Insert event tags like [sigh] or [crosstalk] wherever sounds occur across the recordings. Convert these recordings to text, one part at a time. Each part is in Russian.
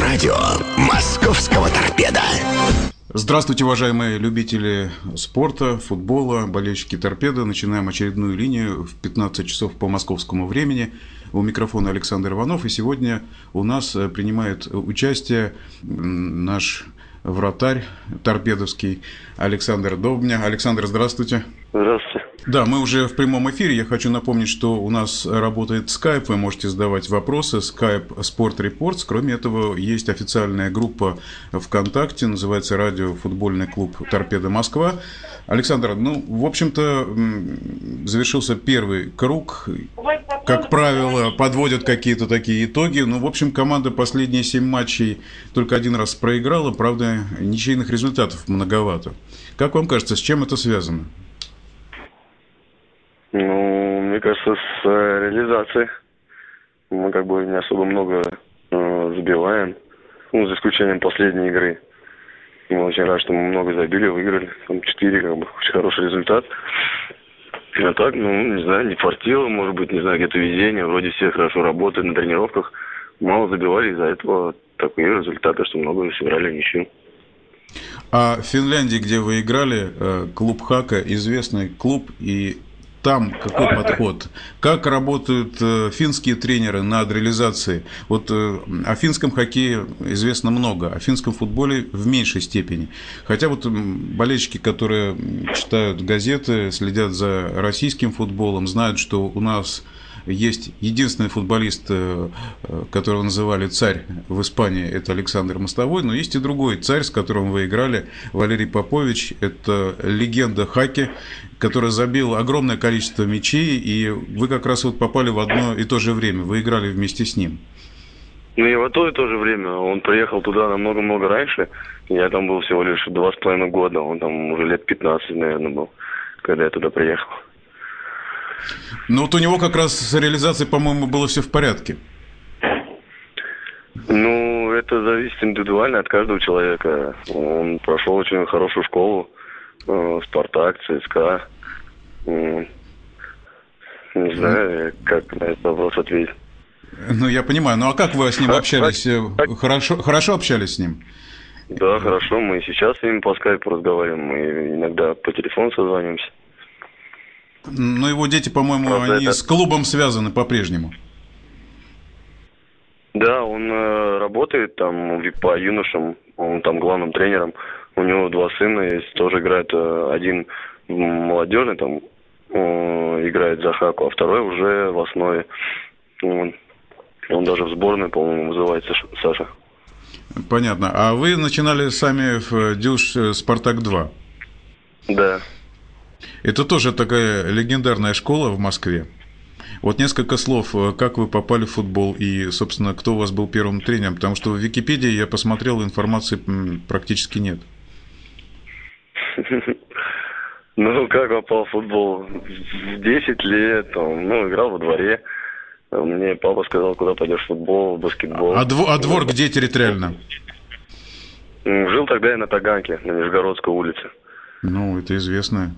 Радио «Московского торпеда». Здравствуйте, уважаемые любители спорта, футбола, болельщики торпеда. Начинаем очередную линию в 15 часов по московскому времени. У микрофона Александр Иванов. И сегодня у нас э, принимает участие наш вратарь торпедовский Александр Добня. Александр, здравствуйте. Здравствуйте. Да, мы уже в прямом эфире. Я хочу напомнить, что у нас работает Skype. Вы можете задавать вопросы. Skype Sport Reports. Кроме этого, есть официальная группа ВКонтакте. Называется «Радио футбольный клуб Торпеда Москва». Александр, ну, в общем-то, завершился первый круг. Как правило, подводят какие-то такие итоги. Ну, в общем, команда последние семь матчей только один раз проиграла. Правда, ничейных результатов многовато. Как вам кажется, с чем это связано? Ну, мне кажется, с э, реализацией. Мы как бы не особо много э, забиваем. Ну, за исключением последней игры. Мы очень рады, что мы много забили, выиграли. Там 4, как бы, очень хороший результат. А так, ну, не знаю, не фартило, может быть, не знаю, где-то везение. Вроде все хорошо работают на тренировках. Мало забивали, из-за этого такие результаты, что много сыграли ничью. А в Финляндии, где вы играли, э, клуб Хака, известный клуб, и там какой подход? Как работают э, финские тренеры над реализацией? Вот э, о финском хоккее известно много, о финском футболе в меньшей степени. Хотя вот болельщики, которые читают газеты, следят за российским футболом, знают, что у нас есть единственный футболист, э, которого называли царь в Испании, это Александр Мостовой, но есть и другой царь, с которым вы играли, Валерий Попович, это легенда хаки, который забил огромное количество мячей, и вы как раз вот попали в одно и то же время, вы играли вместе с ним. Ну и в то и то же время. Он приехал туда намного-много раньше. Я там был всего лишь два с половиной года. Он там уже лет 15, наверное, был, когда я туда приехал. Ну вот у него как раз с реализацией, по-моему, было все в порядке. Ну, это зависит индивидуально от каждого человека. Он прошел очень хорошую школу, э, Спартак, ЦСКА. Не знаю, как на этот вопрос ответить. Ну, я понимаю. Ну, а как вы с ним общались? Хорошо, хорошо общались с ним? Да, хорошо. Мы сейчас с ним по скайпу разговариваем. Мы иногда по телефону созваниваемся. Но его дети, по-моему, Правда, они это... с клубом связаны по-прежнему. Да, он э, работает там по юношам, он там главным тренером. У него два сына есть, тоже играет э, один молодежный, там э, играет за Хаку, а второй уже в основе. Он, он даже в сборной, по-моему, вызывается Саша. Понятно. А вы начинали сами в Дюш э, Спартак-2? Да. Это тоже такая легендарная школа в Москве. Вот несколько слов, э, как вы попали в футбол и, собственно, кто у вас был первым тренером, потому что в Википедии я посмотрел, информации практически нет. [laughs] Ну, как попал в футбол? В 10 лет, ну, играл во дворе. Мне папа сказал, куда пойдешь в футбол, в баскетбол. А, двор, а двор где территориально? Жил тогда я на Таганке, на Нижегородской улице. Ну, это известное,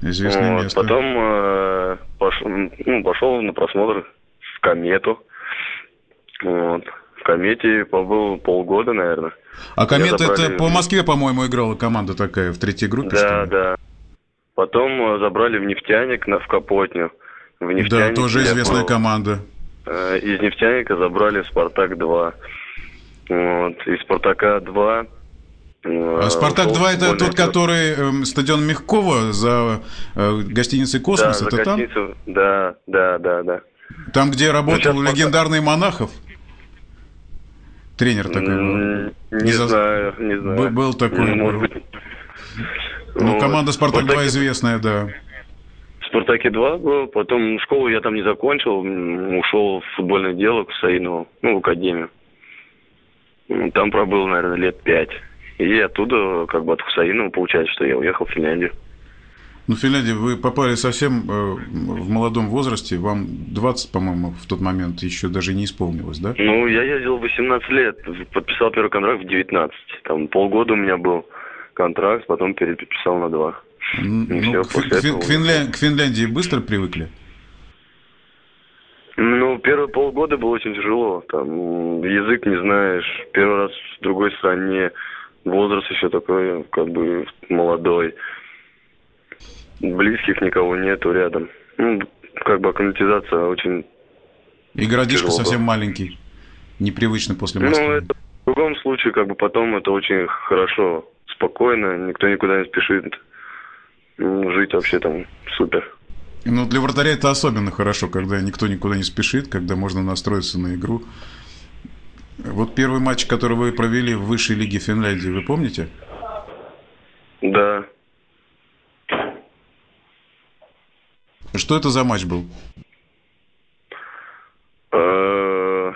известное вот, место. Потом э, пошел, ну, пошел на просмотр в комету. Вот. В комете побыл полгода, наверное. А комета забрали... это по Москве, по-моему, играла команда такая в третьей группе. Да, да. Потом э, забрали в нефтяник на, в Капотню. В нефтяник да, тоже известная был. команда. Э, из нефтяника забрали Спартак 2. Вот. Из Спартака 2 а Спартак-2 это тот, который э, стадион Мягкова за э, гостиницей «Космос», да, это там? Да, да, да, да. Там, где работал ну, легендарный Монахов? Тренер такой был? Не, не знаю, не знаю. Был такой. Может быть. Ну, вот. команда «Спартак-2» Спартаке... известная, да. В «Спартаке-2» был, потом школу я там не закончил, ушел в футбольное дело к Саинову, ну, в академию. Там пробыл, наверное, лет пять. И оттуда, как бы от Хусаинова, получается, что я уехал в Финляндию. Ну, в Финляндии вы попали совсем э, в молодом возрасте, вам 20, по-моему, в тот момент еще даже не исполнилось, да? Ну, я ездил 18 лет, подписал первый контракт в 19. Там полгода у меня был контракт, потом переписал на два. Ну, все, к, к, Финля... к Финляндии быстро привыкли? Ну, первые полгода было очень тяжело. Там язык не знаешь, первый раз в другой стране, возраст еще такой, как бы молодой. Близких никого нету рядом. Ну, как бы акклиматизация очень И городишко Тяжело совсем маленький. Непривычно после Москвы. Ну, это в другом случае, как бы потом это очень хорошо, спокойно, никто никуда не спешит. Ну, Жить вообще там супер. Ну, для вратаря это особенно хорошо, когда никто никуда не спешит, когда можно настроиться на игру. Вот первый матч, который вы провели в высшей лиге Финляндии, вы помните? Да. Что это за матч был? Э,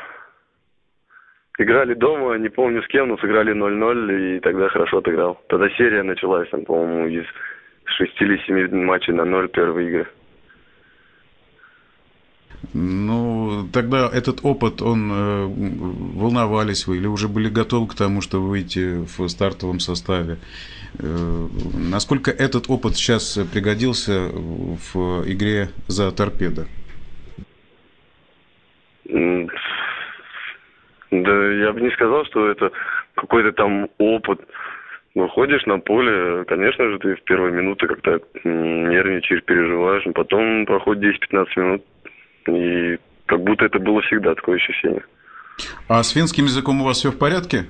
Играли дома, не помню с кем, но сыграли 0-0, и тогда хорошо отыграл. Тогда серия началась, там, по-моему, из шести или семи матчей на ноль первые игры. Ну, тогда этот опыт, он э, волновались вы или уже были готовы к тому, что выйти в стартовом составе? Э, насколько этот опыт сейчас пригодился в игре за торпедо? М, Да, я бы не сказал, что это какой-то там опыт. Выходишь на поле, конечно же, ты в первые минуты как-то нервничаешь, переживаешь, но потом проходит 10-15 минут, и как будто это было всегда такое ощущение. А с финским языком у вас все в порядке?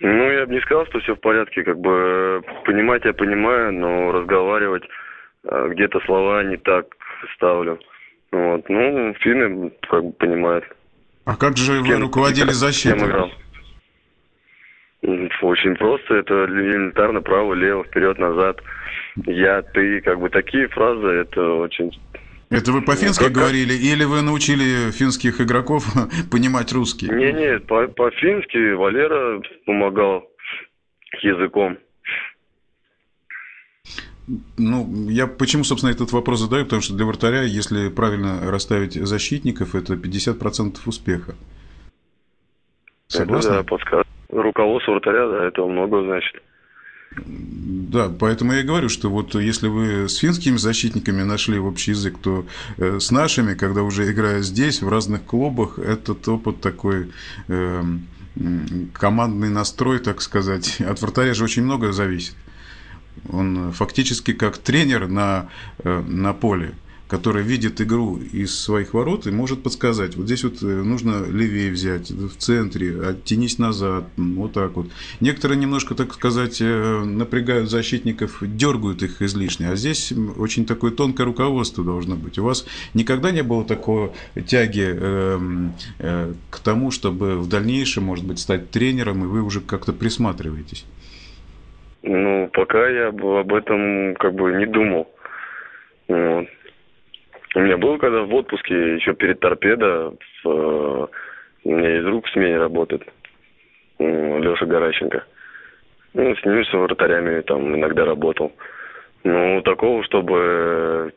Ну, я бы не сказал, что все в порядке. Как бы э, понимать я понимаю, но разговаривать э, где-то слова не так ставлю. Вот. Ну, финны как бы понимают. А как же вы Кем- руководили кем защитой? играл? Очень просто. Это элементарно право, лево, вперед, назад. Я, ты, как бы такие фразы, это очень... Это вы по-фински Ну, говорили, или вы научили финских игроков [laughs] понимать русский? Не-не, по- по-фински Валера помогал языком. Ну, я почему, собственно, этот вопрос задаю? Потому что для вратаря, если правильно расставить защитников, это 50% успеха. Согласны? Это, да, подсказ. Руководство вратаря, да, это много значит. Да, поэтому я и говорю, что вот если вы с финскими защитниками нашли общий язык, то э, с нашими, когда уже играя здесь, в разных клубах, этот опыт такой э, командный настрой, так сказать, [laughs] от вратаря же очень много зависит. Он фактически как тренер на, э, на поле, который видит игру из своих ворот и может подсказать. Вот здесь вот э, нужно левее взять, в центре, оттянись назад, вот так вот. Некоторые немножко, так сказать, э, напрягают защитников, дергают их излишне. А здесь очень такое тонкое руководство должно быть. У вас никогда не было такого тяги э, э, к тому, чтобы в дальнейшем, может быть, стать тренером, и вы уже как-то присматриваетесь? Ну, пока я об этом как бы не думал. Вот. У меня был когда в отпуске, еще перед торпедо, в, э, у меня из рук в смене работает Леша Горащенко. Ну, с ними, с вратарями там иногда работал. Ну, такого, чтобы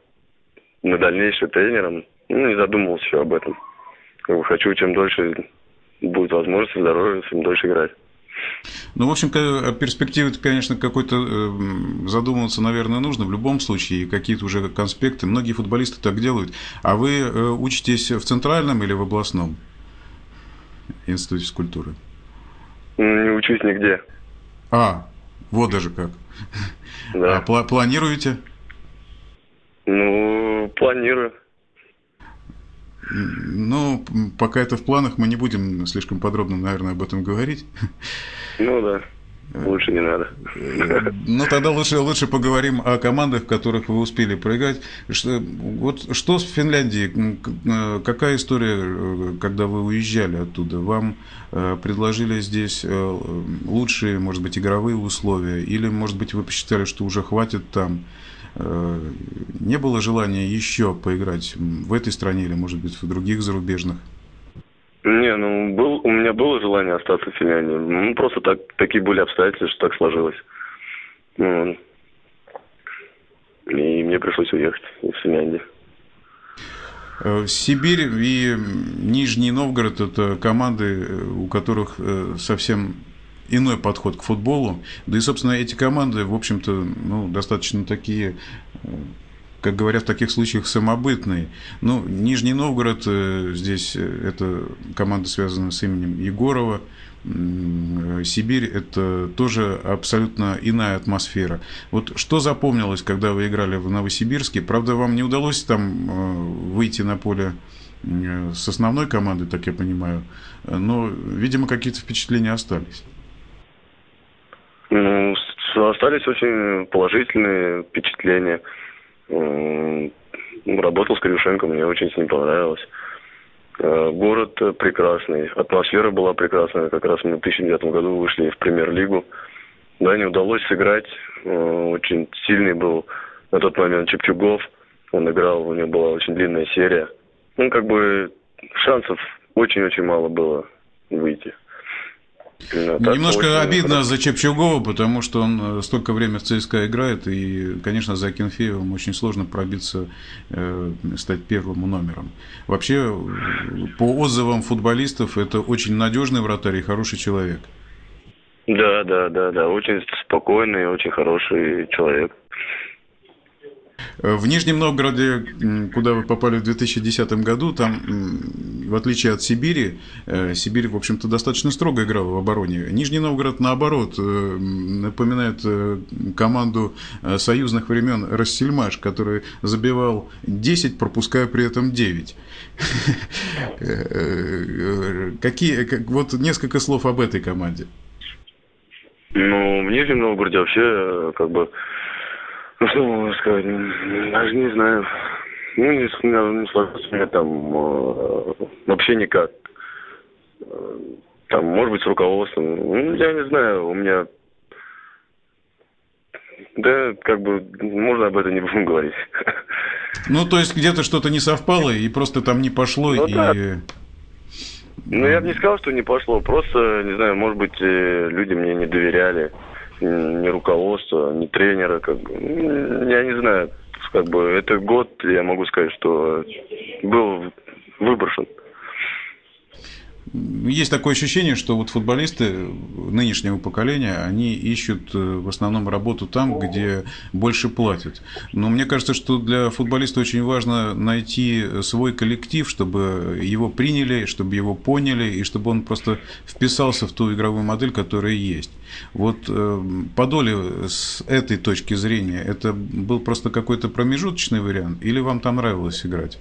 на дальнейшее тренером, ну, не задумывался еще об этом. Хочу, чем дольше будет возможность, здоровье, тем дольше играть. Ну, в общем, о перспективе, конечно, какой-то э, задумываться, наверное, нужно в любом случае, какие-то уже конспекты. Многие футболисты так делают. А вы э, учитесь в центральном или в областном институте физкультуры? Не учусь нигде. А, вот даже как. Да. А пла- планируете? Ну, планирую. Ну, пока это в планах, мы не будем слишком подробно, наверное, об этом говорить. Ну да. Лучше не надо. Ну, тогда лучше, лучше поговорим о командах, в которых вы успели проиграть. Что, вот что с Финляндией? Э, Какая история, э, когда вы уезжали оттуда? Вам э, предложили здесь лучшие, может быть, игровые условия? Или, может быть, вы посчитали, что уже хватит там? Э, Не было желания еще поиграть в этой стране или, может быть, в других зарубежных? Не, ну, был, у меня было желание остаться в Финляндии. Ну, просто так, такие были обстоятельства, что так сложилось. Ну, и мне пришлось уехать из Финляндии. Э, Сибирь и Нижний Новгород – это команды, э, у которых совсем иной подход к футболу. Да и, собственно, эти команды, в общем-то, ну, достаточно такие э, как говорят в таких случаях, самобытный. Ну, Нижний Новгород, здесь это команда связана с именем Егорова, Сибирь – это тоже абсолютно иная атмосфера. Вот что запомнилось, когда вы играли в Новосибирске? Правда, вам не удалось там выйти на поле с основной командой, так я понимаю, но, видимо, какие-то впечатления остались. Ну, остались очень положительные впечатления. Работал с Крившенко, мне очень с ним понравилось. Э, город прекрасный, атмосфера была прекрасная. Как раз мы в 2009 году вышли в премьер-лигу. Да, не удалось сыграть. Э, очень сильный был на тот момент Чепчугов. Он играл, у него была очень длинная серия. Ну, как бы шансов очень-очень мало было выйти. Ну, Немножко очень... обидно за Чепчугова, потому что он э, столько времени в ЦСКА играет, и, конечно, за Акинфеевым очень сложно пробиться, э, стать первым номером. Вообще, по отзывам футболистов, это очень надежный вратарь и хороший человек. Да, да, да, да, очень спокойный, очень хороший человек. В Нижнем Новгороде, куда вы попали в 2010 году, там, в отличие от Сибири, э, Сибирь, в общем-то, достаточно строго играла в обороне. Нижний Новгород, наоборот, э, напоминает э, команду союзных времен Рассельмаш, который забивал 10, пропуская при этом 9. Какие, вот несколько слов об этой команде. Ну, в Нижнем Новгороде вообще, как бы, ну, что могу сказать? Даже не знаю. Ну, не, не сложилось у меня там э, вообще никак. Там, может быть, с руководством. Ну, я не знаю, у меня... Да, как бы, можно об этом не будем говорить. Ну, то есть, где-то что-то не совпало, и просто там не пошло, ну, и... Да. Ну, я бы не сказал, что не пошло. Просто, не знаю, может быть, э, люди мне не доверяли ни руководства, ни тренера, как бы, я не знаю, как бы этот год, я могу сказать, что был выброшен. Есть такое ощущение, что вот футболисты нынешнего поколения, они ищут э, в основном работу там, где больше платят. Но мне кажется, что для футболиста очень важно найти свой коллектив, чтобы его приняли, чтобы его поняли, и чтобы он просто вписался в ту игровую модель, которая есть. Вот э, Подоле с этой точки зрения, это был просто какой-то промежуточный вариант, или вам там нравилось играть?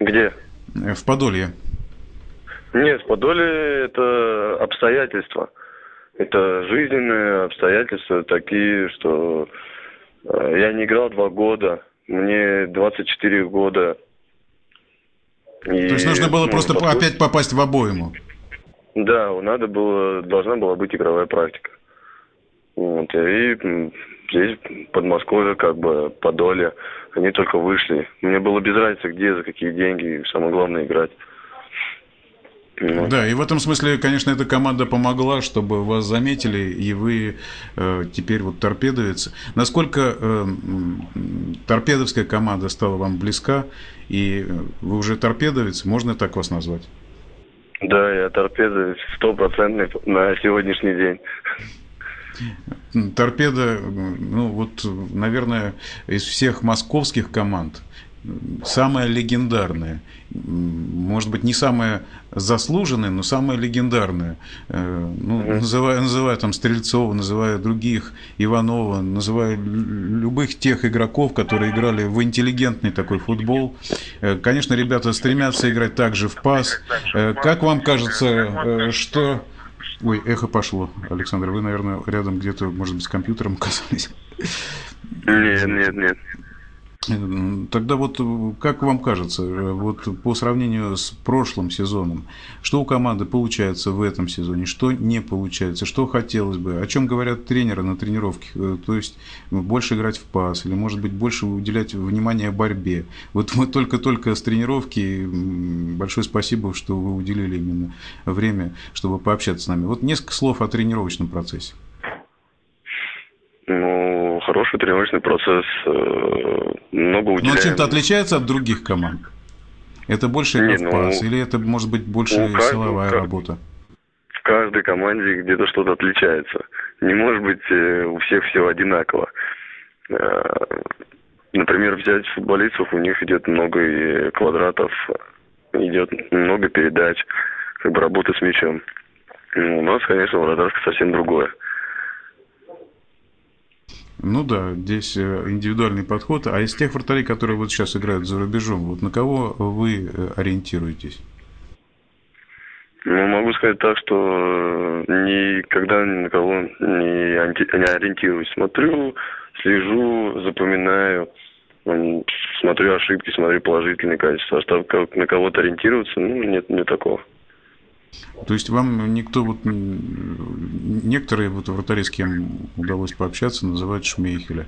Где? В Подолье. Нет, в Подоле это обстоятельства. Это жизненные обстоятельства такие, что э, я не играл два года, мне 24 года. И, То есть нужно было ну, просто попасть... опять попасть в обойму? Да, надо было, должна была быть игровая практика. Вот, и здесь, Подмосковье, как бы, Подоле, они только вышли. Мне было без разницы, где, за какие деньги, самое главное играть. Ну. Да, и в этом смысле, конечно, эта команда помогла, чтобы вас заметили, и вы э, теперь вот торпедовец. Насколько э, торпедовская команда стала вам близка, и вы уже торпедовец, можно так вас назвать? Да, я торпедовец стопроцентный на сегодняшний день. Торпеда, ну вот, наверное, из всех московских команд самая легендарная. Может быть, не самая заслуженная, но самая легендарная. Э, ну, называя, называя там Стрельцова, называя других, Иванова, называя любых тех игроков, которые играли в интеллигентный такой футбол. Э, конечно, ребята стремятся играть также в пас. Э, как вам кажется, что... Ой, эхо пошло. Александр, вы, наверное, рядом где-то, может быть, с компьютером [laughs] оказались? Нет, нет, нет. Тогда вот как вам кажется, вот по сравнению с прошлым сезоном, что у команды получается в этом сезоне, что не получается, что хотелось бы, о чем говорят тренеры на тренировке, э, то есть больше играть в пас или, может быть, больше уделять внимание борьбе. Вот мы только-только с тренировки, большое спасибо, что вы уделили именно время, чтобы пообщаться с нами. Вот несколько слов о тренировочном процессе. Ну, хороший тренировочный процесс, э, много уделяем. Но чем-то отличается от других команд? Это больше игра в пас, ну, или это может быть больше ну, силовая как, работа? В каждой команде где-то что-то отличается. Не может быть э, у всех все одинаково. Э, например, взять футболистов, у них идет много квадратов, идет много передач, как бы работа с мячом. Ну, у нас, конечно, вратарское совсем другое. Ну да, здесь э, индивидуальный подход. А из тех вратарей, которые вот сейчас играют за рубежом, вот на кого вы э, ориентируетесь? Ну, могу сказать так, что никогда ни на кого не, не ориентируюсь. Смотрю, слежу, запоминаю, смотрю ошибки, смотрю положительные качества. А чтобы на кого-то ориентироваться, ну, нет, нет такого. То есть вам никто, вот некоторые вот вратари, с кем удалось пообщаться, называют Шмейхеля.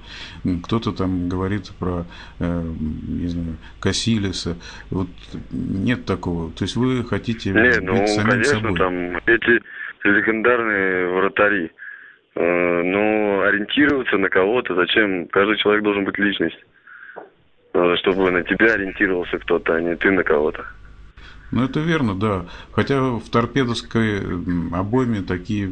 Кто-то там говорит про, э, не знаю, Кассилиса. Вот нет такого. То есть вы хотите не, быть ну, самим конечно, собой. там эти легендарные вратари. Э, но ориентироваться на кого-то, зачем? Каждый человек должен быть личность. Чтобы на тебя ориентировался кто-то, а не ты на кого-то. Ну, это верно, да. Хотя в торпедовской обойме такие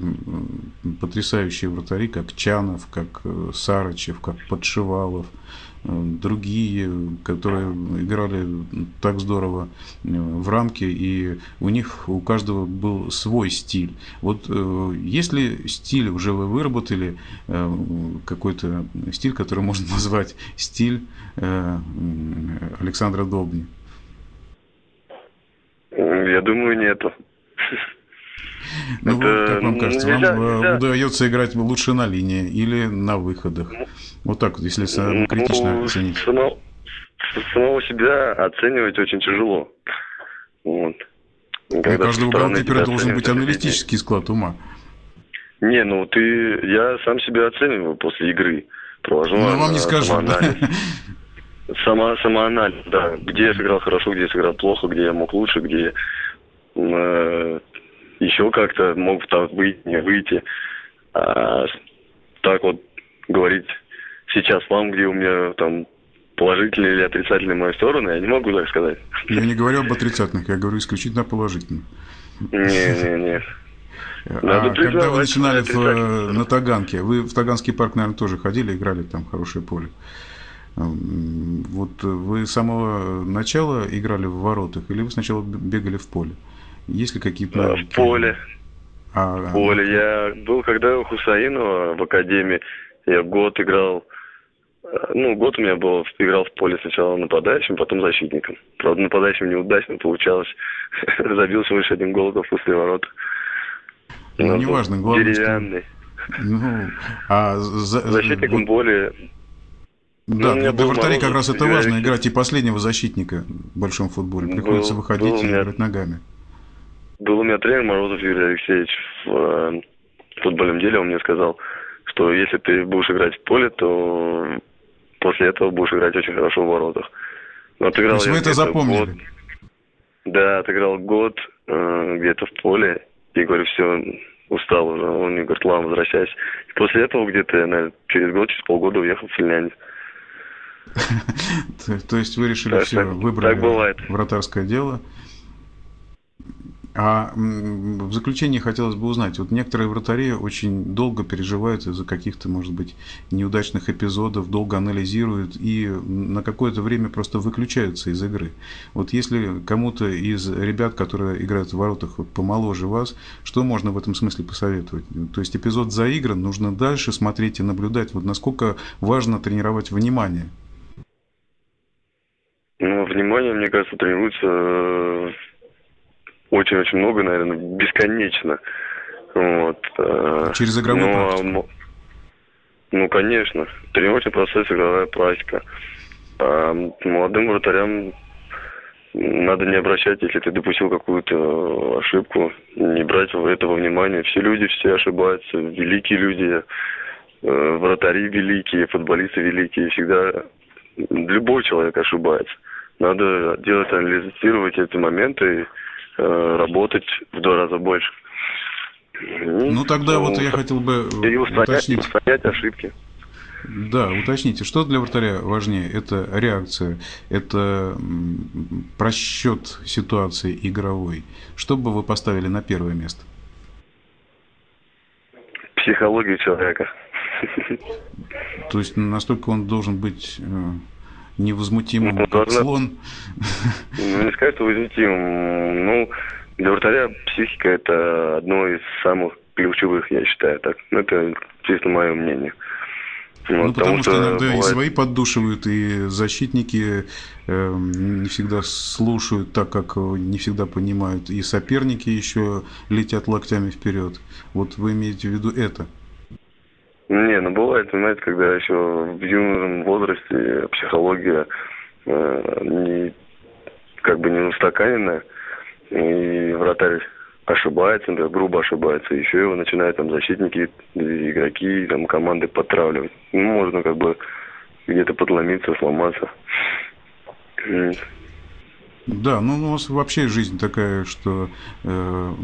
потрясающие вратари, как Чанов, как э, Сарычев, как Подшивалов, э, другие, которые играли так здорово э, в рамке, и у них у каждого был свой стиль. Вот если стиль уже вы выработали, какой-то стиль, который можно [laughs] назвать стиль Александра Добни? Я думаю, нету. Ну, это, как вам кажется, нельзя, вам нельзя. удается играть лучше на линии или на выходах? Вот так вот, если ну, критично оценить. Само, самого себя оценивать очень тяжело. Вот. Когда У каждого голкипера должен быть аналитический склад ума. Не, ну ты, я сам себя оцениваю после игры. Провожу ну, вам не скажу. Да? Сама, самоанализ, да. Где я сыграл хорошо, где я сыграл плохо, где я мог лучше, где э, еще как-то мог там выйти, не выйти. А, так вот говорить сейчас вам, где у меня там положительные или отрицательные мои стороны, я не могу так сказать. Я не говорю об отрицательных, я говорю исключительно положительных. Не-не-не. а когда вы начинали в, на Таганке, вы в Таганский парк, наверное, тоже ходили, играли там хорошее поле. Вот вы с самого начала играли в воротах или вы сначала бегали в поле? Есть ли какие-то... В поле. А, в поле. Я был когда у Хусаинова в академии. Я год играл... Ну, год у меня был, играл в поле сначала нападающим, потом защитником. Правда, нападающим неудачно получалось. Забил всего лишь один гол после ворот. Ну, неважно, главное, Деревянный. Что... Ну, а за... Защитником более да, ну, для вратарей как раз это важно, играть и последнего защитника в большом футболе. Приходится был, выходить был и играть ногами. Был у меня тренер Морозов Юрий Алексеевич в э, футбольном деле, он мне сказал, что если ты будешь играть в поле, то после этого будешь играть очень хорошо в воротах. Но отыграл то есть вы это запомнили? Год, да, отыграл год э, где-то в поле, и говорю, все, устал уже. Он мне говорит, ладно, возвращайся. И после этого где-то, наверное, через год, через полгода уехал в Финляндию. [laughs] То есть вы решили все, выбрали вратарское дело. А в заключение хотелось бы узнать, вот некоторые вратари очень долго переживают из-за каких-то, может быть, неудачных эпизодов, долго анализируют и на какое-то время просто выключаются из игры. Вот если кому-то из ребят, которые играют в воротах вот, помоложе вас, что можно в этом смысле посоветовать? То есть эпизод заигран, нужно дальше смотреть и наблюдать. Вот насколько важно тренировать внимание – ну, внимание, мне кажется, тренируется э, очень-очень много, наверное, бесконечно. Вот. Э, Через игровую ну, а практику? Ну, конечно. Тренировочный процесс, игровая практика. А молодым вратарям надо не обращать, если ты допустил какую-то ошибку, не брать этого внимания. Все люди все ошибаются, великие люди, э, вратари великие, футболисты великие, всегда любой человек ошибается. Надо делать, анализировать эти моменты и работать в два раза больше. Ну, тогда ну, вот я хотел бы и устранять, уточнить. устранять ошибки. Да, уточните, что для вратаря важнее? Это реакция, это просчет ситуации игровой. Что бы вы поставили на первое место? Психологию человека. То есть настолько он должен быть э, невозмутимым, ну, как должна... слон. Ну, не сказать, что возмутимым. Ну, для вратаря психика – это одно из самых ключевых, я считаю так. Ну, это чисто мое мнение. Ну, ну потому, потому что, что иногда бывает... и свои поддушивают, и защитники э, не всегда слушают так, как не всегда понимают, и соперники еще летят локтями вперед. Вот вы имеете в виду это? Не, ну бывает, знаете, когда еще в юном возрасте психология э, не, как бы не устаканенная, и вратарь ошибается, например, грубо ошибается, еще его начинают там защитники, игроки, там команды подтравливать. Ну, можно как бы где-то подломиться, сломаться. Да, ну у вас вообще жизнь такая, что э,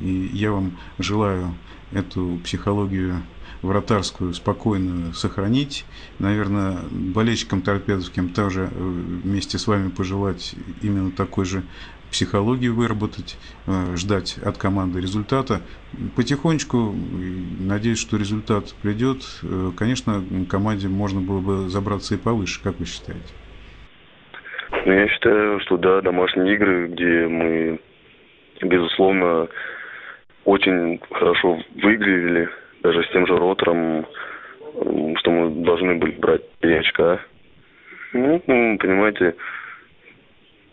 и я вам желаю эту психологию вратарскую спокойную сохранить. Наверное, болельщикам торпедовским тоже э, вместе с вами пожелать именно такой же психологию выработать, э, ждать от команды результата. Потихонечку, надеюсь, что результат придет. Э, конечно, команде можно было бы забраться и повыше, как вы считаете? Ну, я считаю, что да, домашние игры, где мы, безусловно, очень хорошо выглядели, даже с тем же ротором, что мы должны были брать 3 очка. Ну, понимаете,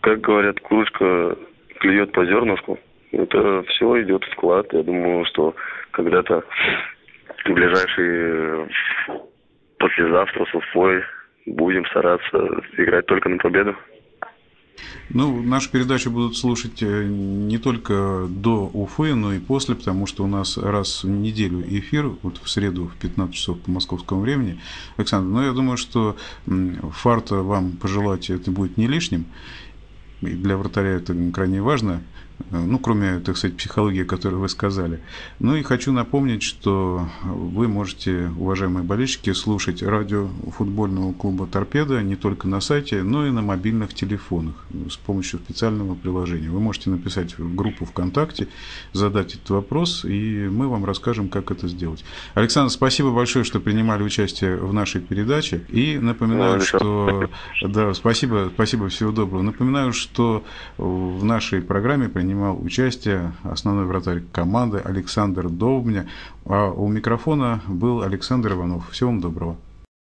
как говорят, курочка клюет по зернышку. Это все идет вклад. Я думаю, что когда-то в ближайшие послезавтра с Уфой будем стараться играть только на победу. Ну, нашу передачу будут слушать э, не только до Уфы, но и после, потому что у нас раз в неделю эфир, вот в среду в 15 часов по московскому времени. Александр, ну, я думаю, что фарта вам пожелать это будет не лишним и для вратаря это крайне важно, ну, кроме, так сказать, психологии, которую вы сказали. Ну и хочу напомнить, что вы можете, уважаемые болельщики, слушать радио футбольного клуба «Торпеда» не только на сайте, но и на мобильных телефонах с помощью специального приложения. Вы можете написать в группу ВКонтакте, задать этот вопрос, и мы вам расскажем, как это сделать. Александр, спасибо большое, что принимали участие в нашей передаче. И напоминаю, что... [laughs] Да, спасибо, спасибо, всего доброго. Напоминаю, что в нашей программе принимал участие основной вратарь команды Александр Довбня. А у микрофона был Александр Иванов. Всего вам доброго.